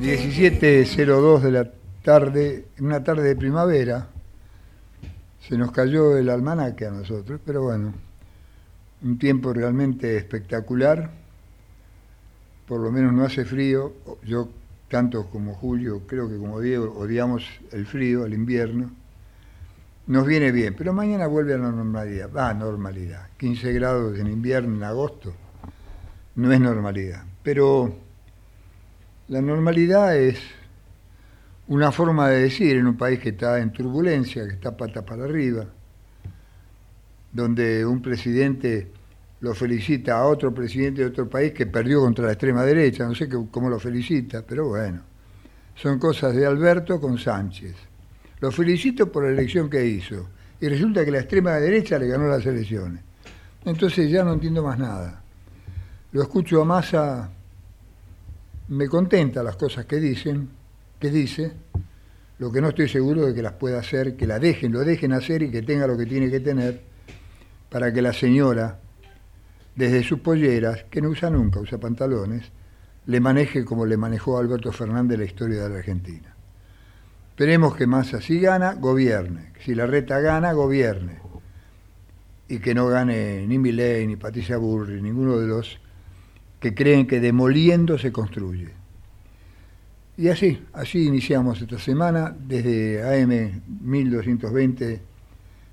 17.02 de la tarde, una tarde de primavera, se nos cayó el almanaque a nosotros, pero bueno, un tiempo realmente espectacular, por lo menos no hace frío, yo tanto como Julio, creo que como Diego, odiamos el frío, el invierno, nos viene bien, pero mañana vuelve a la normalidad, va ah, normalidad, 15 grados en invierno, en agosto, no es normalidad, pero la normalidad es una forma de decir en un país que está en turbulencia, que está pata para arriba, donde un presidente lo felicita a otro presidente de otro país que perdió contra la extrema derecha, no sé cómo lo felicita, pero bueno, son cosas de Alberto con Sánchez. Lo felicito por la elección que hizo y resulta que la extrema derecha le ganó las elecciones. Entonces ya no entiendo más nada. Lo escucho a Massa, me contenta las cosas que dicen, que dice, lo que no estoy seguro de que las pueda hacer, que la dejen, lo dejen hacer y que tenga lo que tiene que tener para que la señora, desde sus polleras, que no usa nunca, usa pantalones, le maneje como le manejó Alberto Fernández la historia de la Argentina. Esperemos que Massa si gana, gobierne. Si la reta gana, gobierne. Y que no gane ni Milei, ni Patricia Burri, ninguno de los que creen que demoliendo se construye. Y así, así iniciamos esta semana desde AM 1220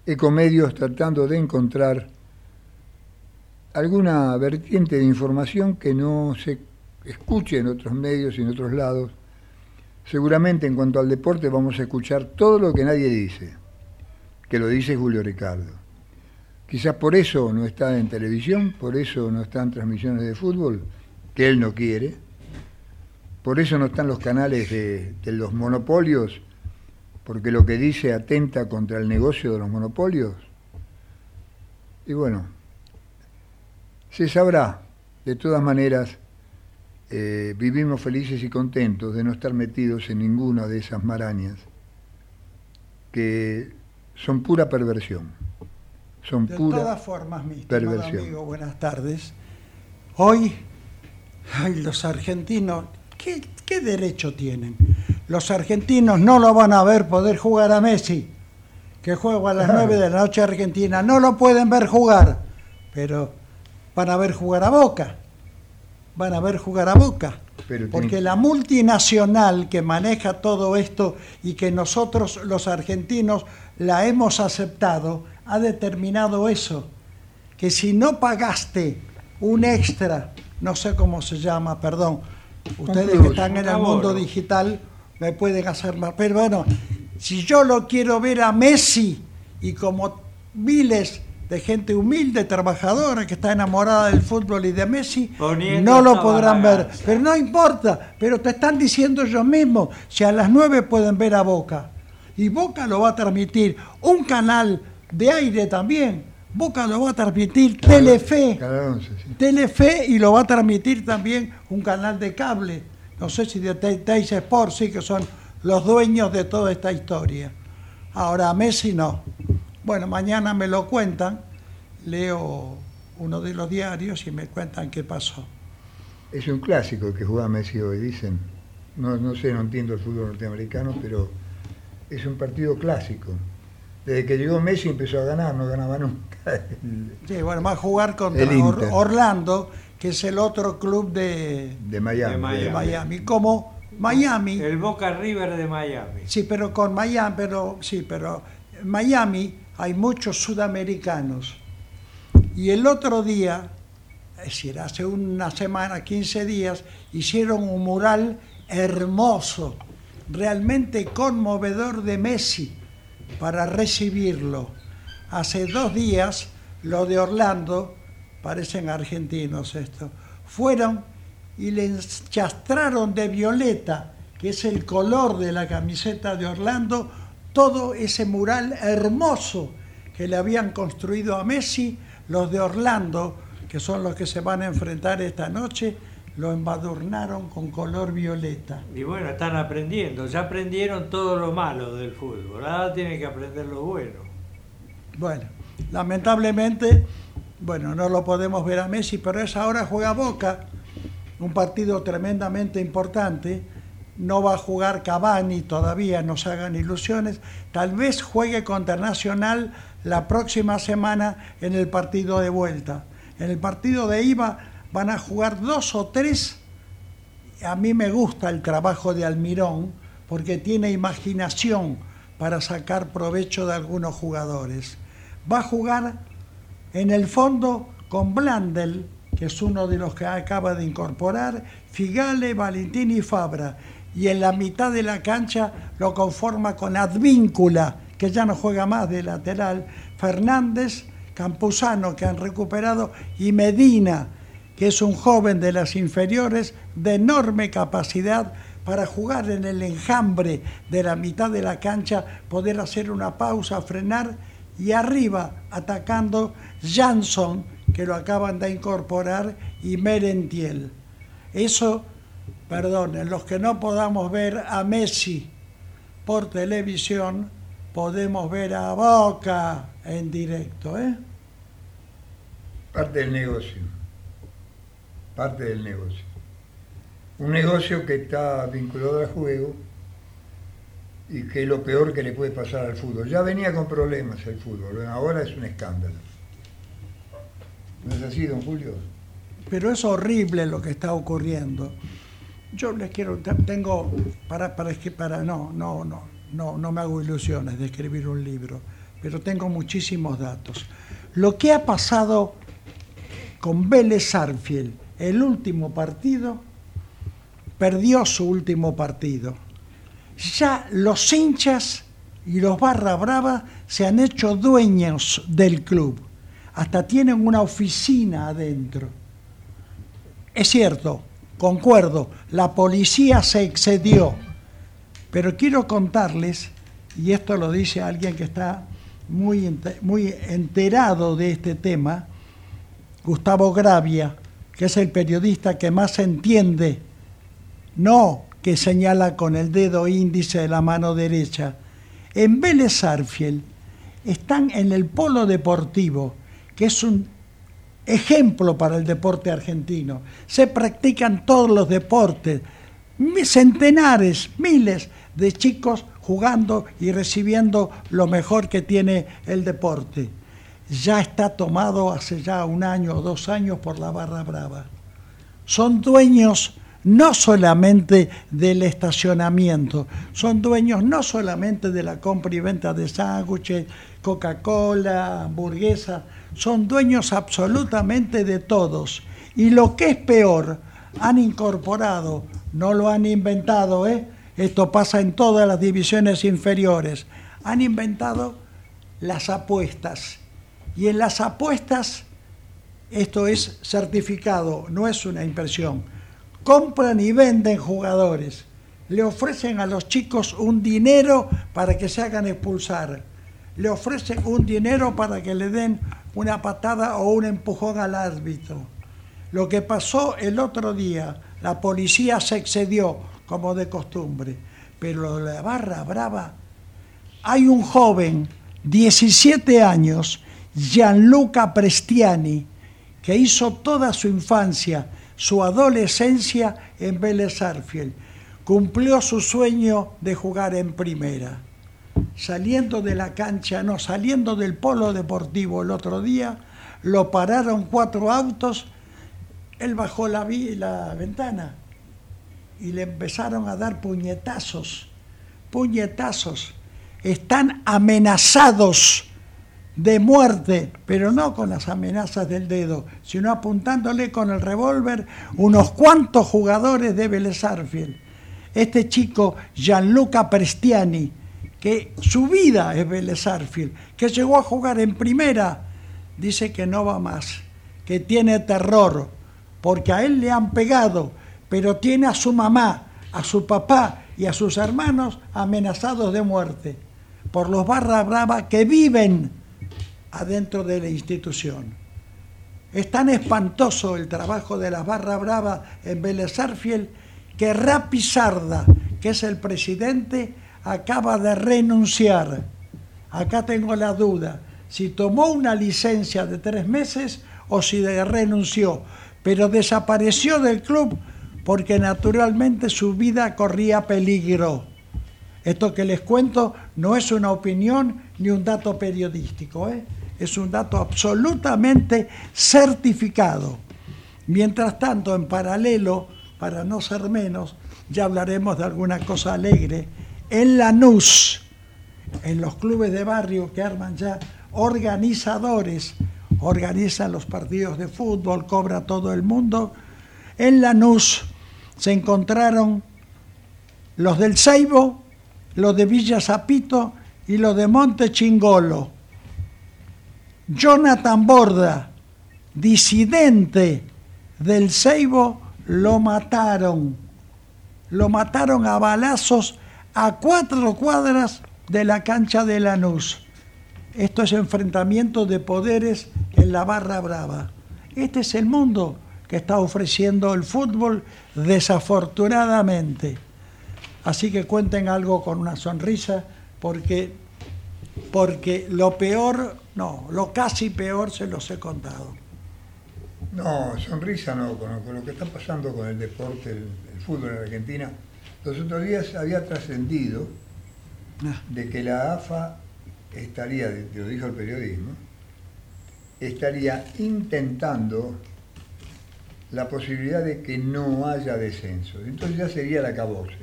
Ecomedios tratando de encontrar alguna vertiente de información que no se escuche en otros medios y en otros lados. Seguramente en cuanto al deporte vamos a escuchar todo lo que nadie dice, que lo dice Julio Ricardo. Quizás por eso no está en televisión, por eso no está en transmisiones de fútbol, que él no quiere por eso no están los canales de, los monopolios, porque lo que dice atenta contra el negocio de los monopolios. Y bueno, se sabrá. De todas maneras, eh, vivimos felices y contentos de no estar metidos en ninguna de esas marañas que son pura perversión. Son de pura todas formas, mi perversión. amigo, buenas tardes. Hoy, ay, los argentinos ¿Qué, derecho tienen? Los argentinos no lo van a ver poder jugar a Messi, que juega a las 9 de la noche Argentina. No lo pueden ver jugar, pero van a ver jugar a Boca. Van a ver jugar a Boca. Porque la multinacional que maneja todo esto y que nosotros los argentinos la hemos aceptado, ha determinado eso, que si no pagaste un extra, no sé cómo se llama, perdón, Ustedes que están en el mundo digital me pueden hacer más. Pero bueno, si yo lo quiero ver a Messi y como miles de gente humilde, trabajadora, que está enamorada del fútbol y de Messi, no lo podrán ver. Pero no importa, pero te están diciendo ellos mismos, si a las nueve pueden ver a Boca, y Boca lo va a transmitir, un canal de aire también, Boca lo va a transmitir Telefe. Telefe y lo va a transmitir también un canal de cable. No sé si de Teis Sport, sí, que son los dueños de toda esta historia. Ahora Messi no. Bueno, mañana me lo cuentan, leo uno de los diarios y me cuentan qué pasó. Es un clásico que juega Messi hoy, dicen. No, no sé, no entiendo el fútbol norteamericano, pero es un partido clásico. Desde que llegó Messi empezó a ganar, no ganaba nunca. Sí, bueno, va a jugar contra Orlando, que es el otro club de, Miami. De Miami. Como Miami. El Boca River de Miami. Sí, pero con Miami, pero sí, pero en Miami hay muchos sudamericanos. Y el otro día, es decir, hace una semana, 15 días, hicieron un mural hermoso, realmente conmovedor de Messi para recibirlo. Hace dos días, lo de Orlando, parecen argentinos esto, fueron y le enchastraron de violeta que es el color de la camiseta de Orlando, todo ese mural hermoso que le habían construido a Messi, los de Orlando, que son los que se van a enfrentar esta noche, lo embadurnaron con color violeta. Y bueno, están aprendiendo, ya aprendieron todo lo malo del fútbol, ahora tienen que aprender lo bueno. Bueno, lamentablemente, bueno, no lo podemos ver a Messi, pero a esa hora juega Boca, un partido tremendamente importante. No va a jugar Cavani todavía, no se hagan ilusiones. Tal vez juegue contra Nacional la próxima semana en el partido de vuelta. En el partido de IVA van a jugar dos o tres. A mí me gusta el trabajo de Almirón porque tiene imaginación para sacar provecho de algunos jugadores. Va a jugar en el fondo con Blandel, que es uno de los que acaba de incorporar, Figale, Valentín y Fabra. Y en la mitad de la cancha lo conforma con Advíncula, que ya no juega más de lateral, Fernández, Campuzano, que han recuperado, y Medina, que es un joven de las inferiores de enorme capacidad para jugar en el enjambre de la mitad de la cancha, poder hacer una pausa, frenar y arriba atacando Jansson, que lo acaban de incorporar, y Merentiel. Eso, perdón, en los que no podamos ver a Messi por televisión, podemos ver a Boca en directo. ¿eh? Parte del negocio. Parte del negocio. Un negocio que está vinculado al juego y que es lo peor que le puede pasar al fútbol. Ya venía con problemas el fútbol, ahora es un escándalo. ¿No es así, don Julio? Pero es horrible lo que está ocurriendo. Yo les quiero, tengo, para, para, para no, no, no, no, no me hago ilusiones de escribir un libro, pero tengo muchísimos datos. Lo que ha pasado con Vélez Arfiel, el último partido, perdió su último partido. Ya los hinchas y los barra brava se han hecho dueños del club. Hasta tienen una oficina adentro. Es cierto, concuerdo, la policía se excedió pero quiero contarles, y esto lo dice alguien que está muy, muy enterado de este tema, Gustavo Gravia, que es el periodista que más entiende, no que señala con el dedo índice de la mano derecha. En Vélez Arfiel están en el polo deportivo, que es un ejemplo para el deporte argentino. Se practican todos los deportes, centenares, miles de chicos jugando y recibiendo lo mejor que tiene el deporte. Ya está tomado hace ya un año o dos años por la Barra Brava. Son dueños no solamente del estacionamiento, son dueños no solamente de la compra y venta de sándwiches, Coca-Cola, hamburguesa, son dueños absolutamente de todos. Y lo que es peor, han incorporado, no lo han inventado, ¿eh? Esto pasa en todas las divisiones inferiores. Han inventado las apuestas. Y en las apuestas, esto es certificado, no es una impresión. Compran y venden jugadores. Le ofrecen a los chicos un dinero para que se hagan expulsar. Le ofrecen un dinero para que le den una patada o un empujón al árbitro. Lo que pasó el otro día, la policía se excedió, como de costumbre. Pero la barra brava, hay un joven, 17 años, Gianluca Prestiani, que hizo toda su infancia, su adolescencia en Vélez Arfiel. Cumplió su sueño de jugar en primera. Saliendo de la cancha, no, saliendo del polo deportivo el otro día, lo pararon cuatro autos, él bajó la, la ventana y le empezaron a dar puñetazos, puñetazos. Están amenazados de muerte, pero no con las amenazas del dedo, sino apuntándole con el revólver unos cuantos jugadores de Vélez Este chico, Gianluca Prestiani, que su vida es Vélez que llegó a jugar en primera, dice que no va más, que tiene terror, porque a él le han pegado pero tiene a su mamá, a su papá y a sus hermanos amenazados de muerte por los barra brava que viven adentro de la institución. Es tan espantoso el trabajo de las barra brava en Vélez Arfiel que Rapi Sarda, que es el presidente, acaba de renunciar. Acá tengo la duda, si tomó una licencia de tres meses o si renunció, pero desapareció del club porque naturalmente su vida corría peligro. Esto que les cuento no es una opinión ni un dato periodístico, ¿eh? Es un dato absolutamente certificado. Mientras tanto, en paralelo, para no ser menos, ya hablaremos de alguna cosa alegre, en la NUS, en los clubes de barrio que arman ya organizadores, organizan los partidos de fútbol, cobra todo el mundo, en la NUS se encontraron los del Seibo, los de Villa Zapito y los de Monte Chingolo. Jonathan Borda, disidente del Seibo, lo mataron. Lo mataron a balazos a cuatro cuadras de la cancha de Lanús. Esto es enfrentamiento de poderes en la barra brava. Este es el mundo que está ofreciendo el fútbol desafortunadamente. Así que cuenten algo con una sonrisa porque, porque lo peor, no, lo casi peor se los he contado. No, sonrisa no, con, lo que está pasando con el deporte, el, fútbol en Argentina. Los otros días había trascendido ah. de que la AFA estaría, lo dijo el periodismo, estaría intentando la posibilidad de que no haya descenso. Entonces ya sería la cabose.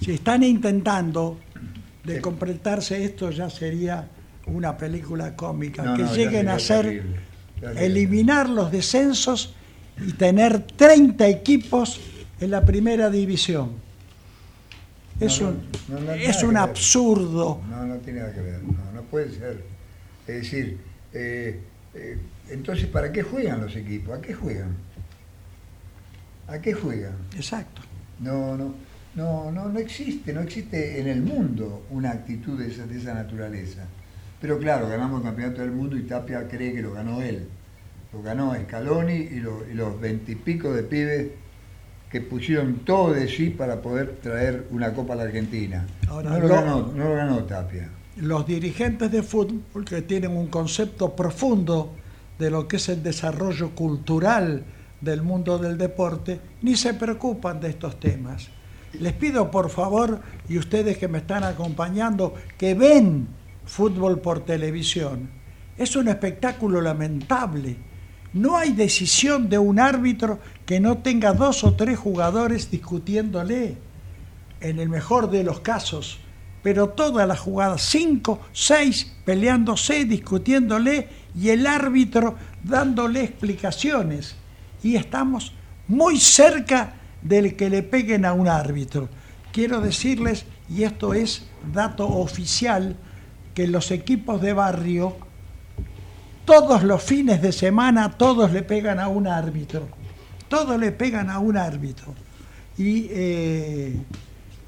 Si están intentando de completarse esto, ya sería una película cómica. que lleguen a ser eliminar los descensos y tener 30 equipos en la primera división. Es un, es un absurdo. No, no tiene nada que ver, no, no puede ser. Es decir, eh, eh, entonces, ¿para qué juegan los equipos? ¿A qué juegan? ¿A qué juegan? Exacto. No, no, no, no, no existe, no existe en el mundo una actitud de esa, de esa naturaleza. Pero claro, ganamos el campeonato del mundo y Tapia cree que lo ganó él. Lo ganó Scaloni y, los veintipico de pibes que pusieron todo de sí para poder traer una copa a la Argentina. no, lo, ganó, no lo ganó Tapia. Los dirigentes de fútbol que tienen un concepto profundo de lo que es el desarrollo cultural del mundo del deporte, ni se preocupan de estos temas. Les pido por favor, y ustedes que me están acompañando, que ven fútbol por televisión. Es un espectáculo lamentable. No hay decisión de un árbitro que no tenga dos o tres jugadores discutiéndole, en el mejor de los casos, pero todas las jugadas, cinco, seis, peleándose, discutiéndole y el árbitro dándole explicaciones y estamos muy cerca del que le peguen a un árbitro. Quiero decirles, y esto es dato oficial, que los equipos de barrio, todos los fines de semana, todos le pegan a un árbitro. Todos le pegan a un árbitro. Y eh,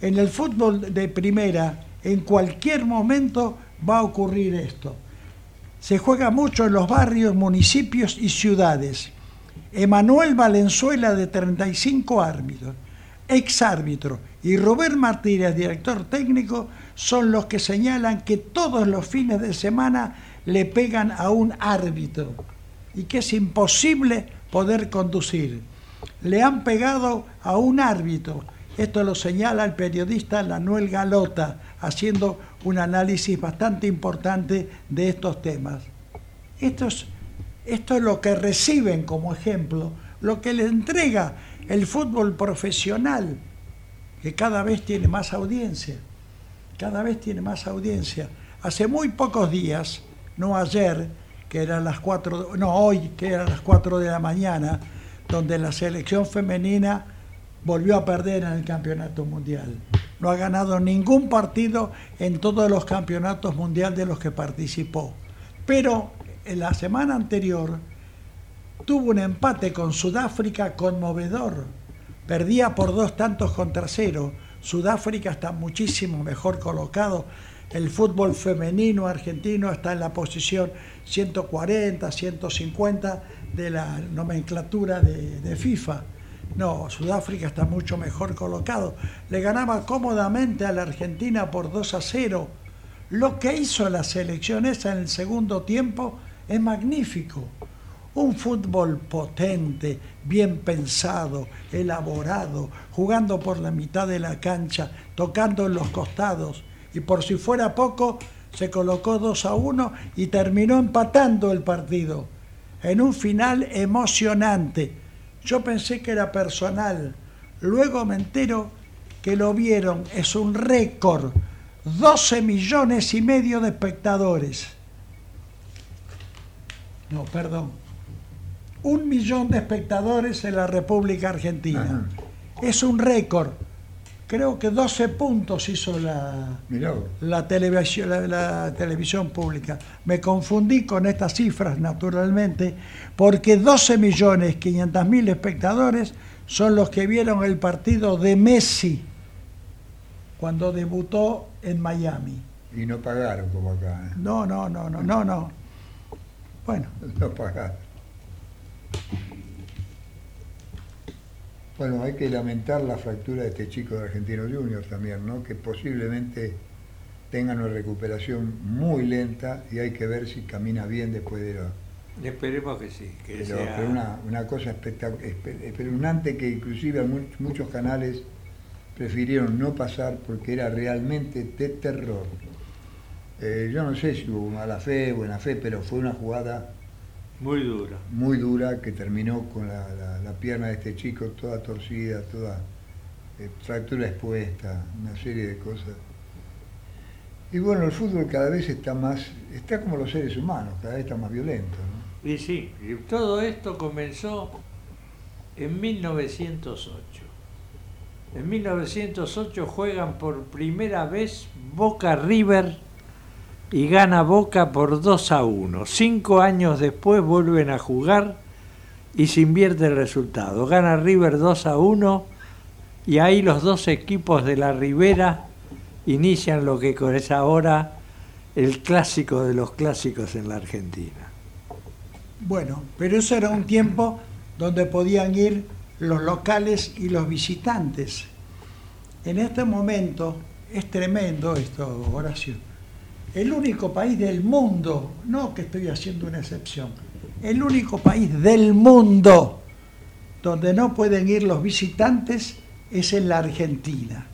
en el fútbol de primera, en cualquier momento va a ocurrir esto. Se juega mucho en los barrios, municipios y ciudades Emanuel Valenzuela, de 35 árbitros, ex árbitro, y Robert Martínez, director técnico, son los que señalan que todos los fines de semana le pegan a un árbitro y que es imposible poder conducir. Le han pegado a un árbitro. Esto lo señala el periodista Manuel Galota, haciendo un análisis bastante importante de estos temas. Esto es esto es lo que reciben como ejemplo, lo que le entrega el fútbol profesional, que cada vez tiene más audiencia, cada vez tiene más audiencia. Hace muy pocos días, no ayer, que eran las cuatro, no hoy, que eran las 4 de la mañana, donde la selección femenina volvió a perder en el campeonato mundial. No ha ganado ningún partido en todos los campeonatos mundiales de los que participó. Pero en la semana anterior tuvo un empate con Sudáfrica conmovedor. Perdía por dos tantos contra cero, Sudáfrica está muchísimo mejor colocado. El fútbol femenino argentino está en la posición 140, 150 de la nomenclatura de, de FIFA. No, Sudáfrica está mucho mejor colocado. Le ganaba cómodamente a la Argentina por 2 a 0. Lo que hizo la selección esa en el segundo tiempo es magnífico. Un fútbol potente, bien pensado, elaborado, jugando por la mitad de la cancha, tocando en los costados. Y por si fuera poco, se colocó 2 a 1 y terminó empatando el partido. En un final emocionante. Yo pensé que era personal. Luego me entero que lo vieron. Es un récord. 12 millones y medio de espectadores. No, perdón. Un millón de espectadores en la República Argentina. Es un récord. Creo que 12 puntos hizo la, Mirá vos. la televisión, la, la televisión pública. Me confundí con estas cifras, naturalmente, porque 12 millones 500 mil espectadores son los que vieron el partido de Messi cuando debutó en Miami. Y no pagaron como acá. ¿eh? No, no, no, no, no, no. Bueno, No pagaron. Bueno, hay que lamentar la fractura de este chico de Argentino Junior también, ¿no? Que posiblemente tenga una recuperación muy lenta y hay que ver si camina bien después de lo, Esperemos que sí, que Pero, sea... pero una, una cosa espeluznante que inclusive mu- muchos canales prefirieron no pasar porque era realmente de terror. Eh, yo no sé si hubo mala fe, buena fe, pero fue una jugada Muy dura. muy dura que terminó con la, la- la pierna de este chico toda torcida, toda eh, fractura expuesta, una serie de cosas. Y bueno, el fútbol cada vez está más, está como los seres humanos, cada vez está más violento. ¿no? Y sí, y todo esto comenzó en 1908. En 1908 juegan por primera vez Boca River y gana Boca por 2 a 1. Cinco años después vuelven a jugar y se invierte el resultado. Gana River 2 a 1 y ahí los dos equipos de la Ribera inician lo que es ahora el clásico de los clásicos en la Argentina. Bueno, pero eso era un tiempo donde podían ir los locales y los visitantes. En este momento es tremendo esto, Horacio. El único país del mundo, no que estoy haciendo una excepción, el único país del mundo donde no pueden ir los visitantes es en la Argentina.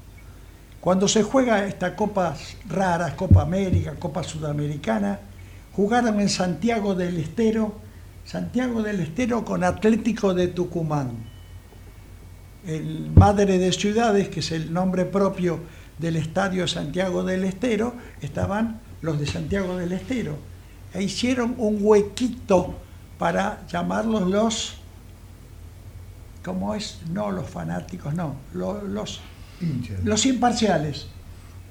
Cuando se juega estas copas raras, Copa América, Copa Sudamericana, jugaron en Santiago del Estero, Santiago del Estero con Atlético de Tucumán. El Madre de Ciudades, que es el nombre propio del Estadio Santiago del Estero, estaban los de Santiago del Estero. E hicieron un huequito para llamarlos los, ¿cómo es? No los fanáticos, no, lo- los Hinchas. los imparciales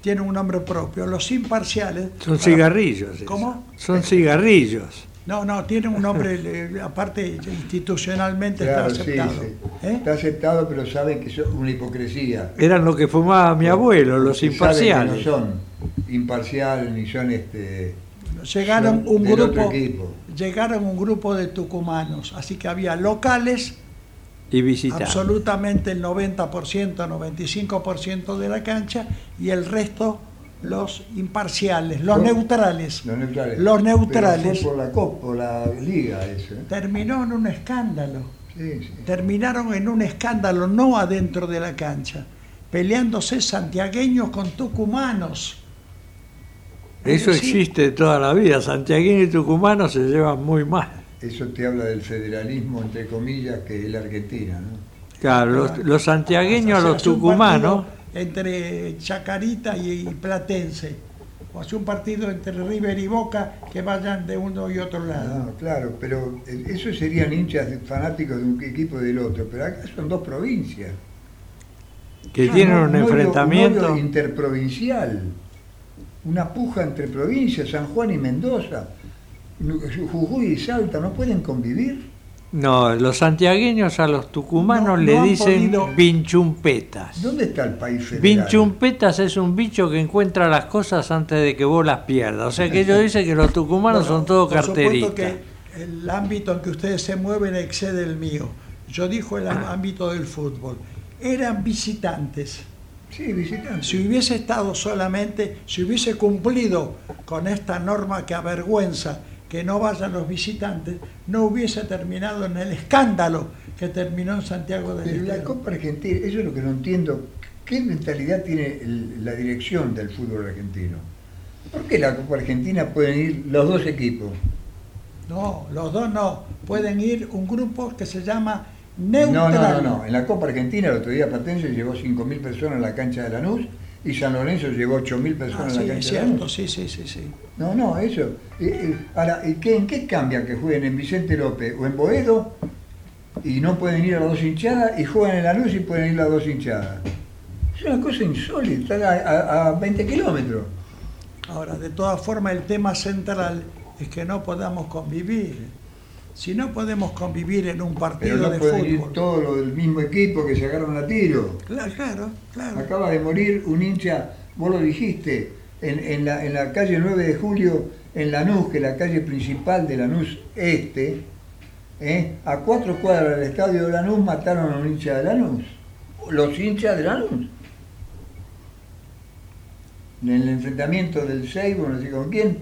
tienen un nombre propio. Los imparciales. Son para- cigarrillos. eso. ¿Cómo? Son cigarrillos. No, no, tienen un nombre, aparte institucionalmente Claro, está aceptado. sí. ¿Eh? Está aceptado, pero saben que es una hipocresía. Eran lo que fumaba mi abuelo, los Y saben que imparciales. no son imparciales ni son este. Llegaron son un del otro grupo, equipo. llegaron un grupo de tucumanos, así que había locales, Y visitantes. absolutamente el 90%, 95% de la cancha y el resto los imparciales, los neutrales. Los neutrales. Los neutrales. Pero fue por la Copa, por la Liga eso. ¿eh? Terminó en un escándalo. Sí, sí. terminaron en un escándalo no adentro de la cancha, peleándose santiagueños con tucumanos. Es Eso decir, existe toda la vida. Santiaguino y tucumano se llevan muy mal. Eso te habla del federalismo, entre comillas, que es la Argentina, ¿no? Claro, los, los santiagueños, se los tucumanos, Entre Chacarita y Platense. O hace un partido entre River y Boca que vayan de uno y otro lado. No, claro, pero eh, eso serían hinchas fanáticos de un equipo y del otro, pero acá son dos provincias. que Ah, tienen un odio- enfrentamiento. odio interprovincial, una puja entre provincias, San Juan y Mendoza, Jujuy y Salta, ¿no pueden convivir? No, los santiagueños a los tucumanos No, le no dicen podido- vinchumpetas. ¿Dónde está el país federal? Vinchumpetas es un bicho que encuentra las cosas antes de que vos las pierdas. O sea que ellos dicen que los tucumanos Bueno, son todos carteristas. que el ámbito en que ustedes se mueven excede el mío. Yo dijo el ámbito del fútbol. Eran visitantes. Sí, visitante. Si hubiese estado solamente, si hubiese cumplido con esta norma que avergüenza que no vayan los visitantes, no hubiese terminado en el escándalo que terminó en Santiago del Pero la Estero. Copa Argentina, eso es lo que no entiendo. ¿Qué mentalidad tiene el- la dirección del fútbol argentino? ¿Por qué la Copa Argentina pueden ir los dos equipos? No, los dos no. Pueden ir un grupo que se llama neutral. no, no, no. En la Copa Argentina el otro día Platense llevó 5.000 personas a la cancha de Lanús y San Lorenzo llevó 8.000 Ah, personas a sí, la es cancha de cierto, Lanús. sí, sí, sí, sí. No, no, eso. Eh, eh, ahora, ¿y qué- ¿en qué cambia que jueguen en Vicente López o en Boedo y no pueden ir a las dos hinchadas y juegan en Lanús y pueden ir a las dos hinchadas? Es una cosa insólita, a, a- a 20 kilómetros. Ahora, de todas formas, el tema central es que no podamos convivir. Si no podemos convivir en un Pero partido no de pueden ir fútbol. todos los del mismo equipo que se agarran a tiro. Claro, claro, claro. Acaba de morir un hincha, vos lo dijiste, en, en la, en la calle 9 de julio, en Lanús, que es la calle principal de Lanús Este, ¿eh? a cuatro cuadras del estadio de Lanús mataron a un hincha de Lanús. Los hinchas de Lanús. En el enfrentamiento del Seibo, no sé con quién.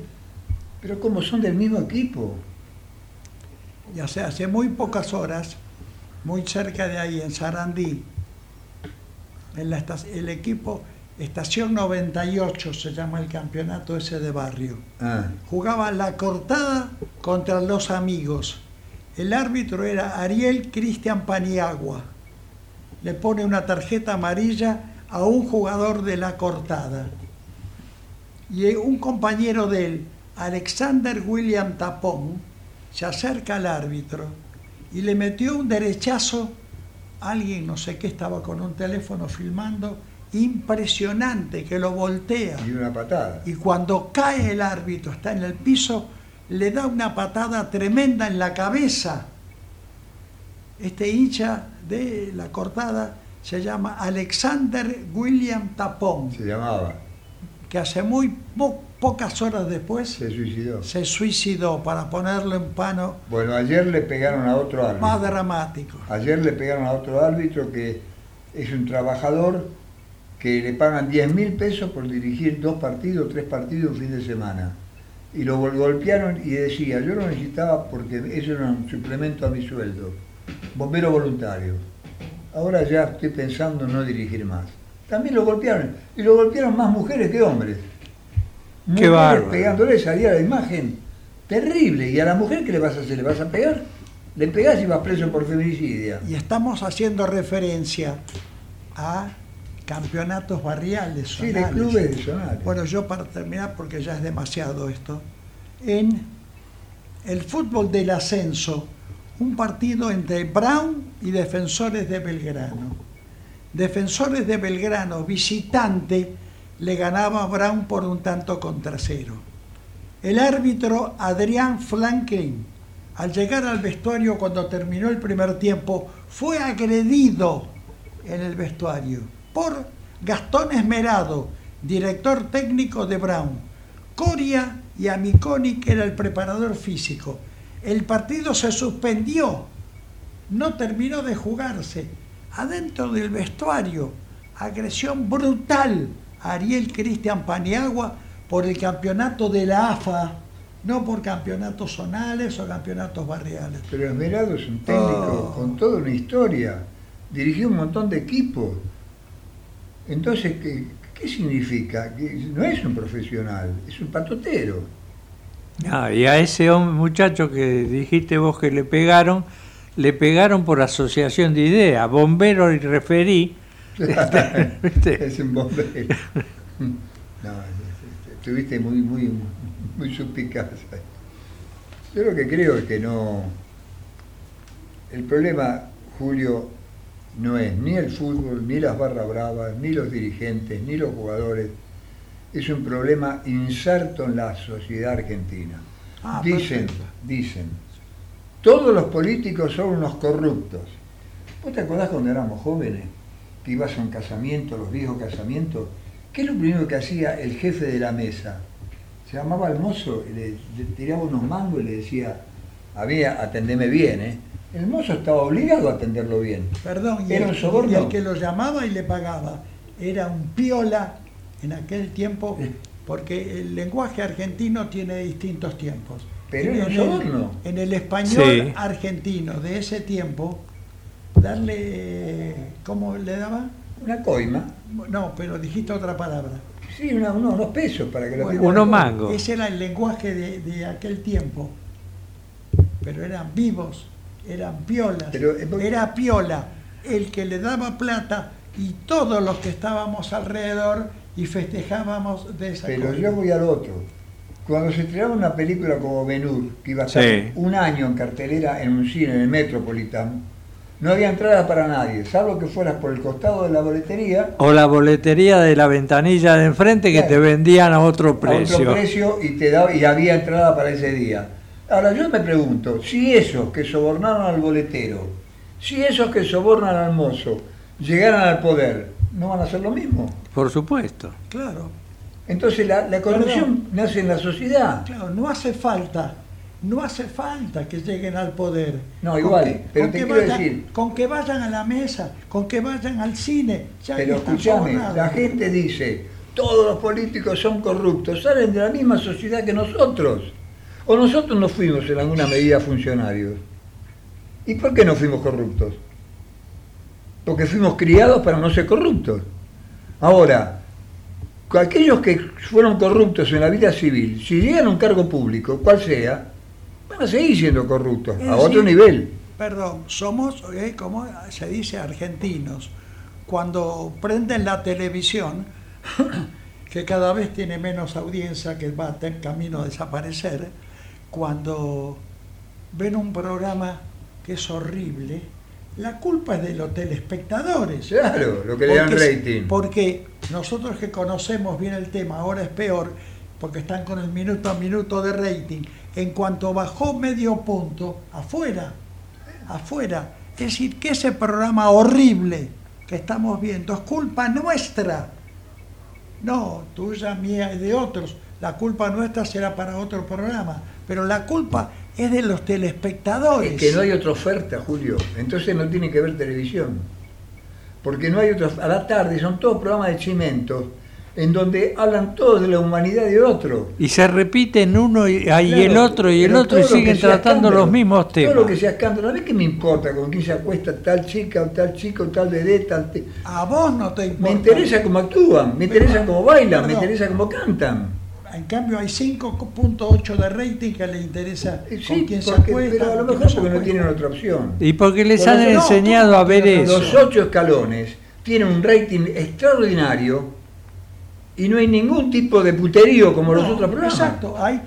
Pero como son del mismo equipo. Y hace, hace muy pocas horas, muy cerca de ahí, en Sarandí, en la el equipo Estación 98 se llama el campeonato ese de barrio. Ah, Jugaba la cortada contra los amigos. El árbitro era Ariel Cristian Paniagua. Le pone una tarjeta amarilla a un jugador de la cortada. Y un compañero de él, Alexander William Tapón, se acerca al árbitro y le metió un derechazo. Alguien, no sé qué, estaba con un teléfono filmando, impresionante, que lo voltea. y una patada. Y cuando cae el árbitro, está en el piso, le da una patada tremenda en la cabeza. Este hincha de la cortada se llama Alexander William Tapón, Se llamaba, que hace muy po- pocas horas después se suicidó. se suicidó para ponerlo en pano Bueno, ayer le pegaron a otro árbitro. más dramático. Ayer le pegaron a otro árbitro que es un trabajador que le pagan 10 mil pesos por dirigir dos partidos, tres partidos un fin de semana. Y lo gol- golpearon y decía, yo lo necesitaba porque eso era un suplemento a mi sueldo. Bombero voluntario. Ahora ya estoy pensando en no dirigir más. También lo golpearon. Y lo golpearon más mujeres que hombres. Mujeres bárbaro. pegándole, salía la imagen terrible. ¿Y a la mujer qué le vas a hacer? ¿Le vas a pegar? Le pegás y vas preso por feminicidia. Y estamos haciendo referencia a campeonatos barriales. Sí, de clubes zonales. Bueno, yo para terminar, porque ya es demasiado esto, en el fútbol del ascenso, un partido entre Brown y Defensores de Belgrano. Defensores de Belgrano, visitante, le ganaba Brown por un tanto contra cero. El árbitro Adrián Franklin, al llegar al vestuario cuando terminó el primer tiempo, fue agredido en el vestuario por Gastón Esmerado, director técnico de Brown, Coria y Amiconi, que era el preparador físico. El partido se suspendió, no terminó de jugarse. Adentro del vestuario, agresión brutal Ariel Cristian Paniagua por el campeonato de la AFA, no por campeonatos zonales o campeonatos barriales. Pero Esmerado es un técnico Oh. con toda una historia. Dirigió un montón de equipos. Entonces, ¿qué, qué significa? Que no es un profesional, es un patotero. Ah, y a ese hombre, muchacho que dijiste vos que le pegaron, le pegaron por asociación de ideas, bombero y referí. ¿Viste? es un bombero. No, estuviste muy, muy, muy suspicaz. ahí. Yo lo que creo es que no. El problema, Julio, no es ni el fútbol, ni las barras bravas, ni los dirigentes, ni los jugadores. Es un problema inserto en la sociedad argentina. Ah, dicen, perfecto. dicen todos los políticos son unos corruptos. ¿Vos te acordás cuando éramos jóvenes? Que ibas a un casamiento, los viejos casamientos. ¿Qué es lo primero que hacía el jefe de la mesa? Se llamaba al mozo, y le, le tiraba unos mangos y le decía, había, atendeme bien, ¿eh? El mozo estaba obligado a atenderlo bien. Perdón, y Era el, un soborno. y el que lo llamaba y le pagaba era un piola en aquel tiempo, porque el lenguaje argentino tiene distintos tiempos. Pero En era un el- soborno. En el español Sí. argentino de ese tiempo, darle, ¿cómo le daba? Una coima. No, pero dijiste otra palabra. Sí, una- unos, unos pesos para que lo Bueno. Unos mangos. Ese era el lenguaje de, de aquel tiempo. Pero eran vivos, eran piolas. Pero, eh, Era piola el que le daba plata y todos los que estábamos alrededor y festejábamos de esa Pero cosa. yo voy al otro. Cuando se estrenaba una película como Ben-Hur, que iba a estar Sí. un año en cartelera en un cine, en el Metropolitan, no había entrada para nadie, salvo que fueras por el costado de la boletería O la boletería de la ventanilla de enfrente que Claro. te vendían a otro a precio. otro precio y te daba, y había entrada para ese día. Ahora yo me pregunto, si esos que sobornaron al boletero, si esos que sobornan al mozo llegaran al poder, ¿no van a hacer lo mismo? Por supuesto. Claro, Entonces la, la corrupción nace en la sociedad. claro, no hace falta, no hace falta que lleguen al poder. No, igual, que- pero con te que quiero vayan- decir- Con que vayan a la mesa, con que vayan al cine, ya Pero escúchame, la gente dice, todos los políticos son corruptos, salen de la misma sociedad que nosotros. O nosotros no fuimos en alguna medida funcionarios. ¿Y por qué no fuimos corruptos? Porque fuimos criados para no ser corruptos. Ahora, aquellos que fueron corruptos en la vida civil, si llegan a un cargo público, cual sea, van a seguir siendo corruptos, Es a otro decir, nivel. Perdón, somos, eh, como se dice, argentinos. Cuando prenden la televisión, que cada vez tiene menos audiencia, que va en camino a desaparecer, cuando ven un programa que es horrible, la culpa es de los telespectadores. Claro, lo que le dan rating. Porque nosotros que conocemos bien el tema, ahora es peor, porque están con el minuto a minuto de rating. En cuanto bajó medio punto, afuera, afuera. Es decir, que ese programa horrible que estamos viendo es culpa nuestra. No, tuya, mía y de otros. La culpa nuestra será para otro programa. Pero la culpa es de los telespectadores. Es que no hay otra oferta, Julio. Entonces no tiene que ver televisión. Porque no hay otra. A la tarde son todos programas de chimentos en donde hablan todos de la humanidad de otro. Y se repiten uno y, ah, y Claro, el otro y el otro y siguen tratando los mismos temas. Todo lo que sea escándalo. A mí qué me importa con quién se acuesta tal chica o tal chico o tal vedette, tal. te- A vos no te importa. Me interesa cómo actúan, me interesa cómo bailan, me interesa cómo cantan. En cambio hay 5.8 de rating que le interesa Eh, con Sí, quién se acuesta. pero a lo con mejor se porque no tienen otra opción. Y porque les Por han eso no, enseñado a ver eso. Los ocho escalones tienen un rating extraordinario y no hay ningún tipo de puterío como los No, otros programas. Exacto, hay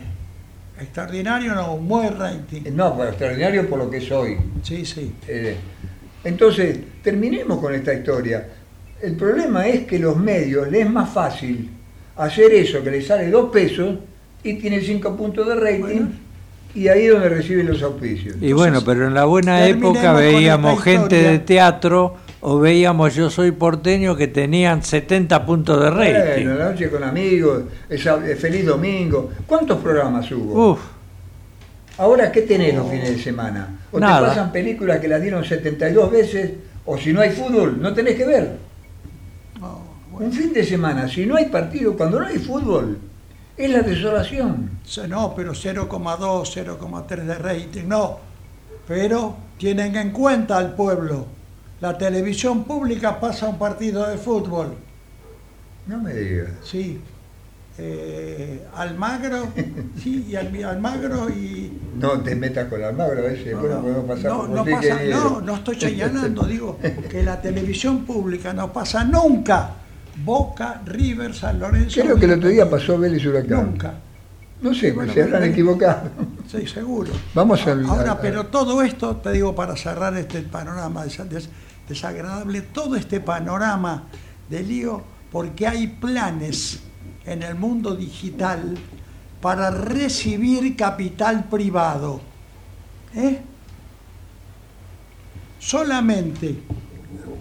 extraordinario, no, un buen rating. No, pues extraordinario por lo que soy. Sí, sí. Eh, entonces, terminemos con esta historia. El problema es que los medios les es más fácil hacer eso que les sale dos pesos y tiene cinco puntos de rating Bueno. y ahí es donde reciben los auspicios. Y bueno, pero en la buena época veíamos gente historia. de teatro o veíamos Yo Soy Porteño que tenían 70 puntos de rating. Bueno, la noche con amigos, esa- eh, feliz domingo. ¿Cuántos programas hubo? Uf, Ahora, ¿qué tenés los fines de semana? O Nada. te pasan películas que las dieron 72 veces, o si no hay fútbol, no tenés que ver. Bueno. Un fin de semana, si no hay partido, cuando no hay fútbol, es la desolación. No, pero 0,2, 0,3 de rating, no. Pero tienen en cuenta al pueblo. La televisión pública pasa un partido de fútbol. No me digas. Sí. Eh, Almagro, sí, y Al- Almagro y. No te metas con Almagro, a veces después no, podemos pasar no, no pasa- no, no estoy señalando, digo que la televisión pública no pasa nunca. Boca, River, San Lorenzo. Creo que el otro día pasó Vélez Huracán. Nunca. No sé, Bueno, se habrán equivocado. Sí, seguro. Vamos al- Ahora, pero todo esto, te digo, para cerrar este panorama des- des- desagradable, todo este panorama de lío, porque hay planes en el mundo digital para recibir capital privado. ¿Eh? solamente,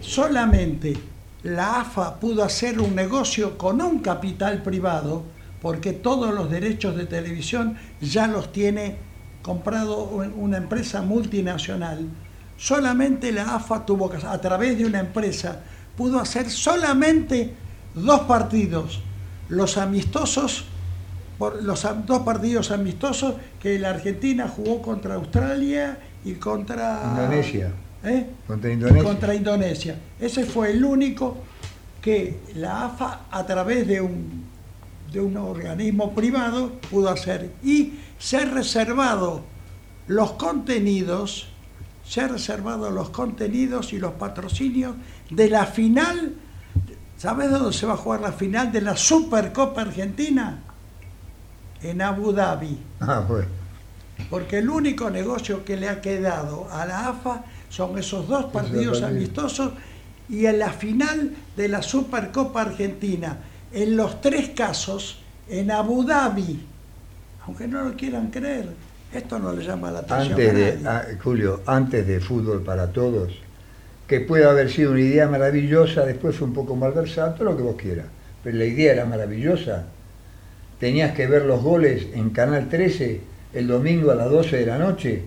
solamente la AFA pudo hacer un negocio con un capital privado, porque todos los derechos de televisión ya los tiene comprado una empresa multinacional. Solamente la AFA tuvo que, a través de una empresa, pudo hacer solamente dos partidos, los amistosos, los dos partidos amistosos que la Argentina jugó contra Australia y contra Indonesia. ¿Eh? Contra Indonesia. Contra Indonesia. Ese fue el único que la AFA a través de un, de un organismo privado pudo hacer. Y se han reservado los contenidos, se han reservado los contenidos y los patrocinios de la final. ¿Sabes dónde se va a jugar la final de la Supercopa Argentina? En Abu Dhabi. Ah, bueno. Porque el único negocio que le ha quedado a la AFA son esos dos partidos amistosos y en la final de la Supercopa Argentina. En los tres casos, en Abu Dhabi. Aunque no lo quieran creer, esto no le llama la atención. Antes de, ah, Julio, antes de fútbol para todos, que puede haber sido una idea maravillosa, después fue un poco malversada, todo lo que vos quieras. Pero la idea era maravillosa. Tenías que ver los goles en Canal 13 el domingo a las 12 de la noche.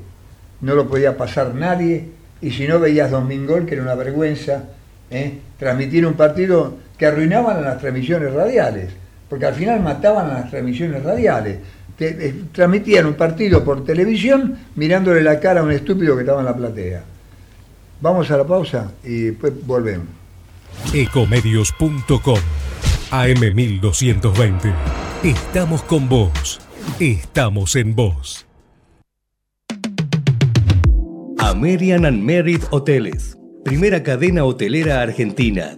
No lo podía pasar nadie. Y si no veías Domingol, que era una vergüenza, ¿eh? transmitir un partido que arruinaban a las transmisiones radiales. Porque al final mataban a las transmisiones radiales. Te- eh, transmitían un partido por televisión mirándole la cara a un estúpido que estaba en la platea. Vamos a la pausa y después volvemos. Ecomedios.com AM1220. Estamos con vos. Estamos en vos. American and Merit Hoteles. Primera cadena hotelera argentina.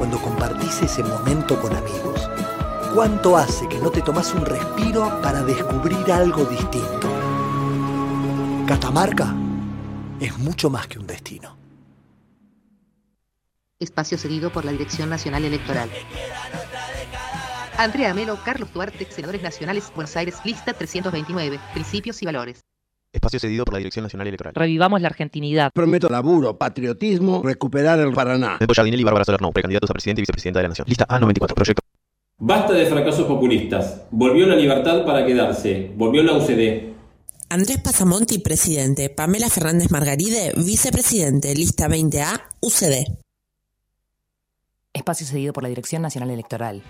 cuando compartís ese momento con amigos. ¿Cuánto hace que no te tomas un respiro para descubrir algo distinto? Catamarca es mucho más que un destino. Espacio cedido por la Dirección Nacional Electoral. Andrea Melo, Carlos Duarte, senadores nacionales, Buenos Aires, lista 329, principios y valores. Espacio cedido por la Dirección Nacional Electoral. Revivamos la argentinidad. Prometo laburo, patriotismo, recuperar el Paraná. Pepo Jardinelli y Bárbara Solerno, precandidatos a presidente y vicepresidenta de la Nación. Lista A94, proyecto. Basta de fracasos populistas. Volvió la libertad para quedarse. Volvió la UCD. Andrés Pasamonti, presidente. Pamela Fernández Margaride, vicepresidente. Lista 20A, UCD. Espacio cedido por la Dirección Nacional Electoral.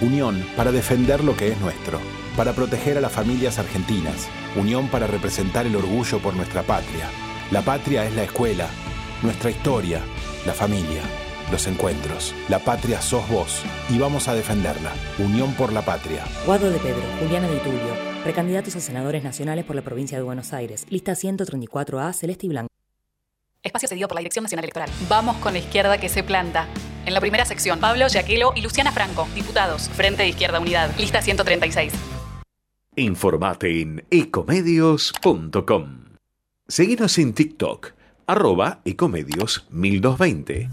Unión para defender lo que es nuestro, para proteger a las familias argentinas, unión para representar el orgullo por nuestra patria. La patria es la escuela, nuestra historia, la familia, los encuentros. La patria sos vos y vamos a defenderla. Unión por la patria. Guado de Pedro, Juliana de Tulio, precandidatos a senadores nacionales por la provincia de Buenos Aires. Lista 134A, Celeste y Blanco. Espacio cedido por la Dirección Nacional Electoral. Vamos con la izquierda que se planta. En la primera sección, Pablo Yaquelo y Luciana Franco, diputados, Frente de Izquierda Unidad, lista 136. Informate en ecomedios.com. Seguinos en TikTok, arroba ecomedios 1220.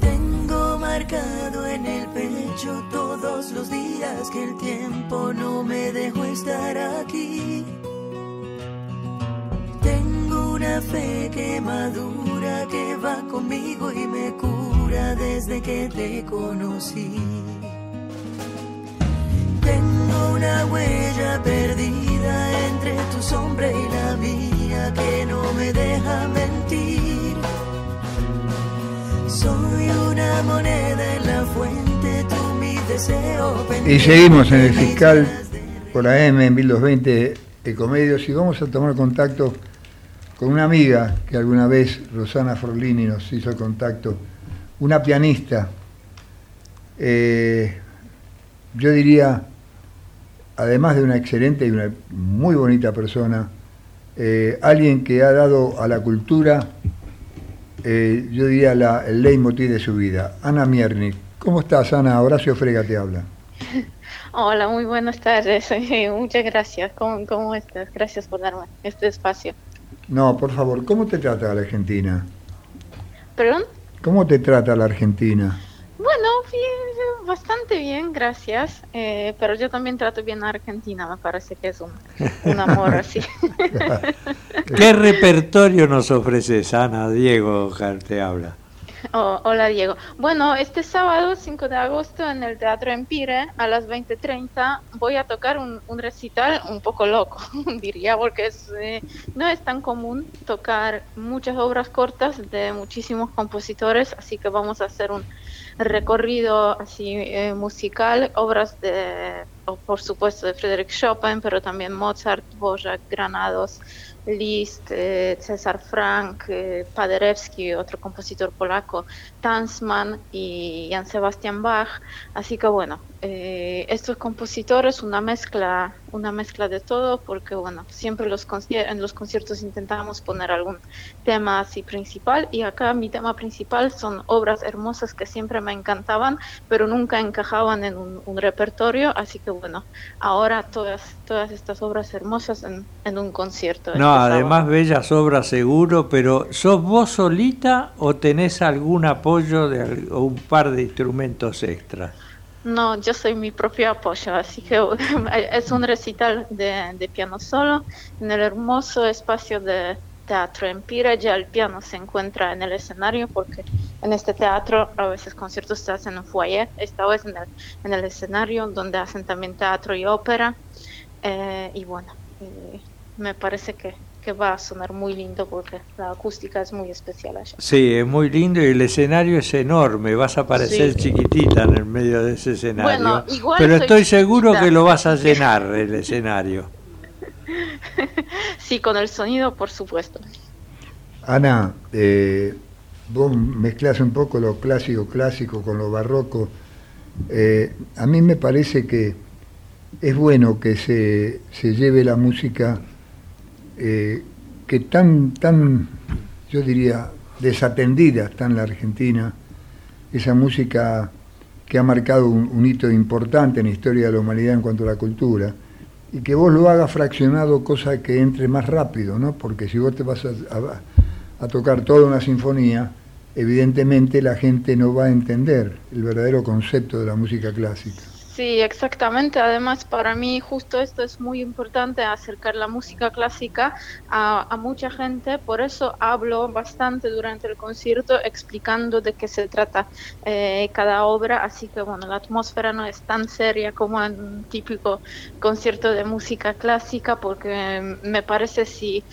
Tengo marcado en el pecho todos los días que el tiempo no me dejó estar aquí. Fe que madura, que va conmigo y me cura desde que te conocí. Tengo una huella perdida entre tu sombra y la mía que no me deja mentir. Soy una moneda en la fuente, tú mi deseo. Y seguimos en el fiscal por AM en 1220 Ecomedios y vamos a tomar contacto con una amiga que alguna vez Rosana Forlini nos hizo contacto, una pianista, eh, yo diría, además de una excelente y una muy bonita persona, eh, alguien que ha dado a la cultura, eh, yo diría, la, el leitmotiv de su vida, Ana Miernik. ¿Cómo estás, Ana? Horacio Frega te habla. Hola, muy buenas tardes. Muchas gracias. ¿Cómo, ¿Cómo, estás? Gracias por darme este espacio. No, por favor, ¿cómo te trata la Argentina? ¿Perdón? ¿Cómo te trata la Argentina? Bueno, bien, bastante bien, gracias. Eh, pero yo también trato bien a Argentina, me parece que es un, un amor así. ¿Qué repertorio nos ofreces, Ana? Diego te habla. Oh, hola Diego. Bueno, este sábado 5 de agosto en el Teatro Empire a las 20.30 voy a tocar un, un, recital un poco loco, diría, porque es, eh, no es tan común tocar muchas obras cortas de muchísimos compositores, así que vamos a hacer un recorrido así eh, musical, obras de, por supuesto, de Frédéric Chopin, pero también Mozart, Dvorak, Granados, Liszt, eh, César Frank, eh, Paderewski, otro compositor polaco, Tansman y Jan Sebastian Bach. Así que bueno, eh, estos compositores, una mezcla, una mezcla de todo, porque bueno, siempre los en los conciertos intentamos poner algún tema así principal y acá mi tema principal son obras hermosas que siempre me encantaban, pero nunca encajaban en un, un repertorio, así que bueno, ahora todas, todas estas obras hermosas en, en un concierto. No, además bellas obras seguro, pero ¿sos vos solita o tenés algún apoyo o un par de instrumentos extra? No, yo soy mi propio apoyo, así que es un recital de, piano solo en el hermoso espacio de Teatro Empire. Ya el piano se encuentra en el escenario porque en este teatro a veces conciertos se hacen en foyer, esta vez en el, en el escenario donde hacen también teatro y ópera. Eh, y bueno, eh, me parece que, que, va a sonar muy lindo porque la acústica es muy especial allá. Sí, es muy lindo y el escenario es enorme, vas a parecer sí. chiquitita en el medio de ese escenario. Bueno, igual pero estoy chiquitita. seguro que lo vas a llenar el escenario. sí, con el sonido, por supuesto. Ana, eh, vos mezclas un poco lo clásico clásico con lo barroco. Eh, a mí me parece que es bueno que se, se lleve la música eh, que tan, tan, yo diría, desatendida está en la Argentina, esa música que ha marcado un, hito importante en la historia de la humanidad en cuanto a la cultura, y que vos lo hagas fraccionado, cosa que entre más rápido, ¿no? Porque si vos te vas a tocar toda una sinfonía, evidentemente la gente no va a entender el verdadero concepto de la música clásica. Sí, exactamente. Además, para mí justo esto es muy importante, acercar la música clásica a, a, mucha gente. Por eso hablo bastante durante el concierto explicando de qué se trata eh, cada obra. Así que, bueno, la atmósfera no es tan seria como en un típico concierto de música clásica, porque me parece si,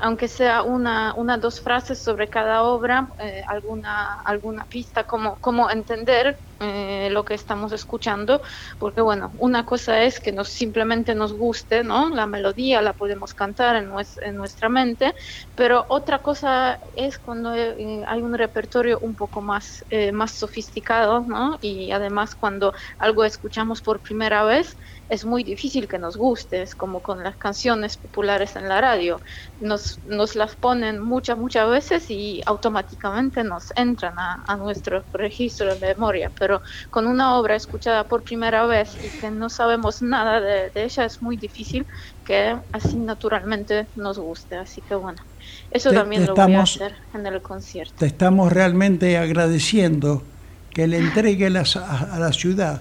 aunque sea una, una dos frases sobre cada obra, eh, alguna, alguna pista, como entender eh, lo que estamos escuchando, porque bueno, una cosa es que nos simplemente nos guste, ¿no? La melodía la podemos cantar en, nues en nuestra mente, pero otra cosa es cuando eh, hay un repertorio un poco más, eh, más sofisticado, ¿no? Y además cuando algo escuchamos por primera vez, es muy difícil que nos guste, es como con las canciones populares en la radio, nos, nos las ponen muchas, muchas veces y automáticamente nos entran a, a, nuestro registro de memoria, pero con una obra escuchada por primera vez y que no sabemos nada de, de ella es muy difícil que así naturalmente nos guste, así que bueno. Eso te, también te lo estamos, voy a hacer en el concierto. Te estamos realmente agradeciendo que le entregue a, a la ciudad,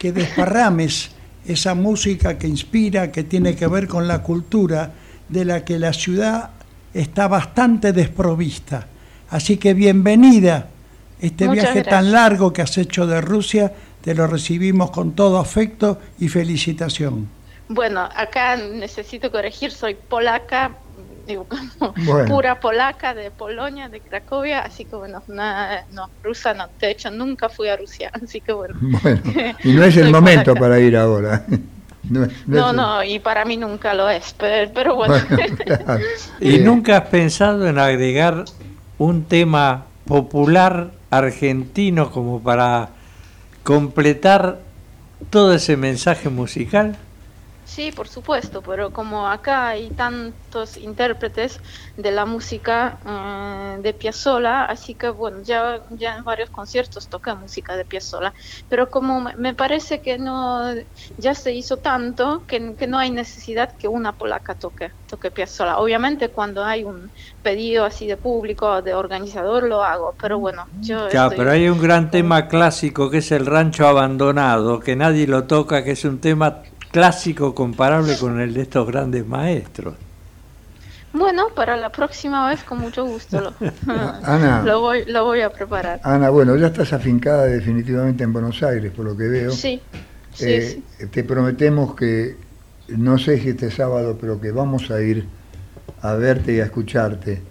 que desparrames esa música que inspira, que tiene que ver con la cultura, de la que la ciudad está bastante desprovista. Así que bienvenida Este Muchas viaje gracias. tan largo que has hecho de Rusia, te lo recibimos con todo afecto y felicitación. Bueno, acá necesito corregir, soy polaca, digo, como Bueno. pura polaca de Polonia, de Cracovia, así que bueno, na- no, rusa no, de hecho nunca fui a Rusia, así que bueno. Bueno, y no es el momento polaca. para ir ahora. No, no No, es- no, y para mí nunca lo es, pero, pero bueno. Bueno, claro. ¿Y Eh, nunca has pensado en agregar un tema popular argentino como para completar todo ese mensaje musical? Sí, por supuesto, pero como acá hay tantos intérpretes de la música eh, de Piazzolla, así que bueno, ya, ya en varios conciertos toca música de Piazzolla, pero como me- parece que no, ya se hizo tanto que, que no hay necesidad que una polaca toque, toque Piazzolla. Obviamente cuando hay un pedido así de público o de organizador lo hago, pero bueno, yo Ya, estoy- pero hay un gran tema clásico que es el rancho abandonado, que nadie lo toca, que es un tema clásico comparable con el de estos grandes maestros. Bueno, para la próxima vez con mucho gusto lo, Ana. lo voy, lo voy a preparar. Ana, bueno, ya estás afincada definitivamente en Buenos Aires, por lo que veo. Sí, sí, Eh, Te prometemos que, no sé si este sábado, pero que vamos a ir a verte y a escucharte,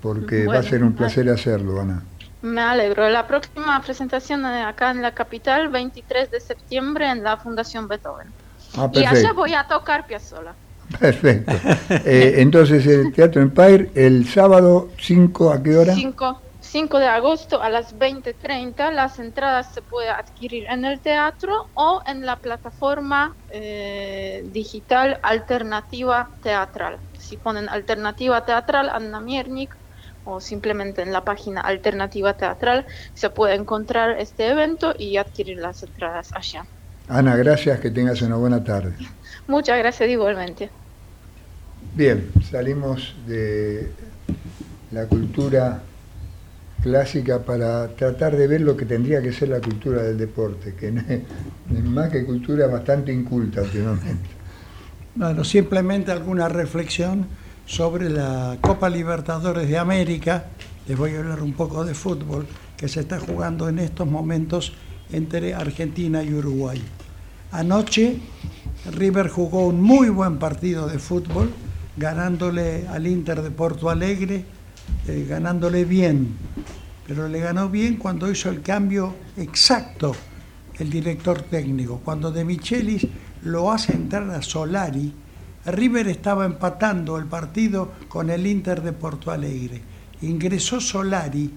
porque va a ser un placer hacerlo, Ana. Me alegro. La próxima presentación eh, acá en la capital, 23 de septiembre, en la Fundación Beethoven. Ah, Y allá voy a tocar Piazzolla. Perfecto. Eh, entonces, el Teatro Empire, el sábado 5, ¿a qué hora? 5, 5 de agosto a las 20.30. Las entradas se puede adquirir en el teatro o en la plataforma eh, digital Alternativa Teatral. Si ponen Alternativa Teatral, Anna Miernik, o simplemente en la página Alternativa Teatral, se puede encontrar este evento y adquirir las entradas allá. Ana, gracias, que tengas una buena tarde. Muchas gracias igualmente. Bien, salimos de la cultura clásica para tratar de ver lo que tendría que ser la cultura del deporte, que no es, es más que cultura bastante inculta últimamente. Bueno, simplemente alguna reflexión sobre la Copa Libertadores de América. Les voy a hablar un poco de fútbol que se está jugando en estos momentos entre Argentina y Uruguay. Anoche River jugó un muy buen partido de fútbol, ganándole al Inter de Porto Alegre, eh, ganándole bien, pero le ganó bien cuando hizo el cambio exacto el director técnico. Cuando De Michelis lo hace entrar a Solari, River estaba empatando el partido con el Inter de Porto Alegre. Ingresó Solari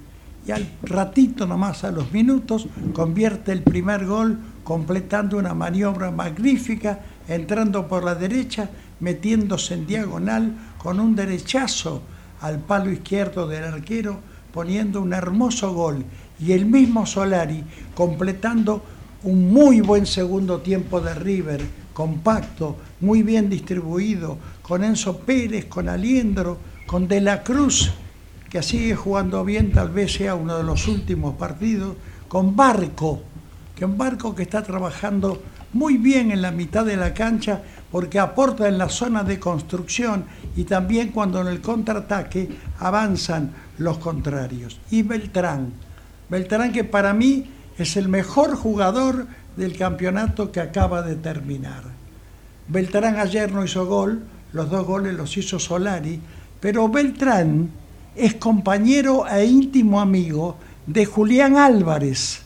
y al ratito nomás, a los minutos, convierte el primer gol completando una maniobra magnífica, entrando por la derecha, metiéndose en diagonal con un derechazo al palo izquierdo del arquero, poniendo un hermoso gol. Y el mismo Solari completando un muy buen segundo tiempo de River, compacto, muy bien distribuido, con Enzo Pérez, con Aliendro, con De la Cruz, que sigue jugando bien, tal vez sea uno de los últimos partidos, con Barco, que un Barco que está trabajando muy bien en la mitad de la cancha porque aporta en la zona de construcción y también cuando en el contraataque avanzan los contrarios. Y Beltrán, Beltrán que para mí es el mejor jugador del campeonato que acaba de terminar. Beltrán ayer no hizo gol, los dos goles los hizo Solari, pero Beltrán es compañero e íntimo amigo de Julián Álvarez.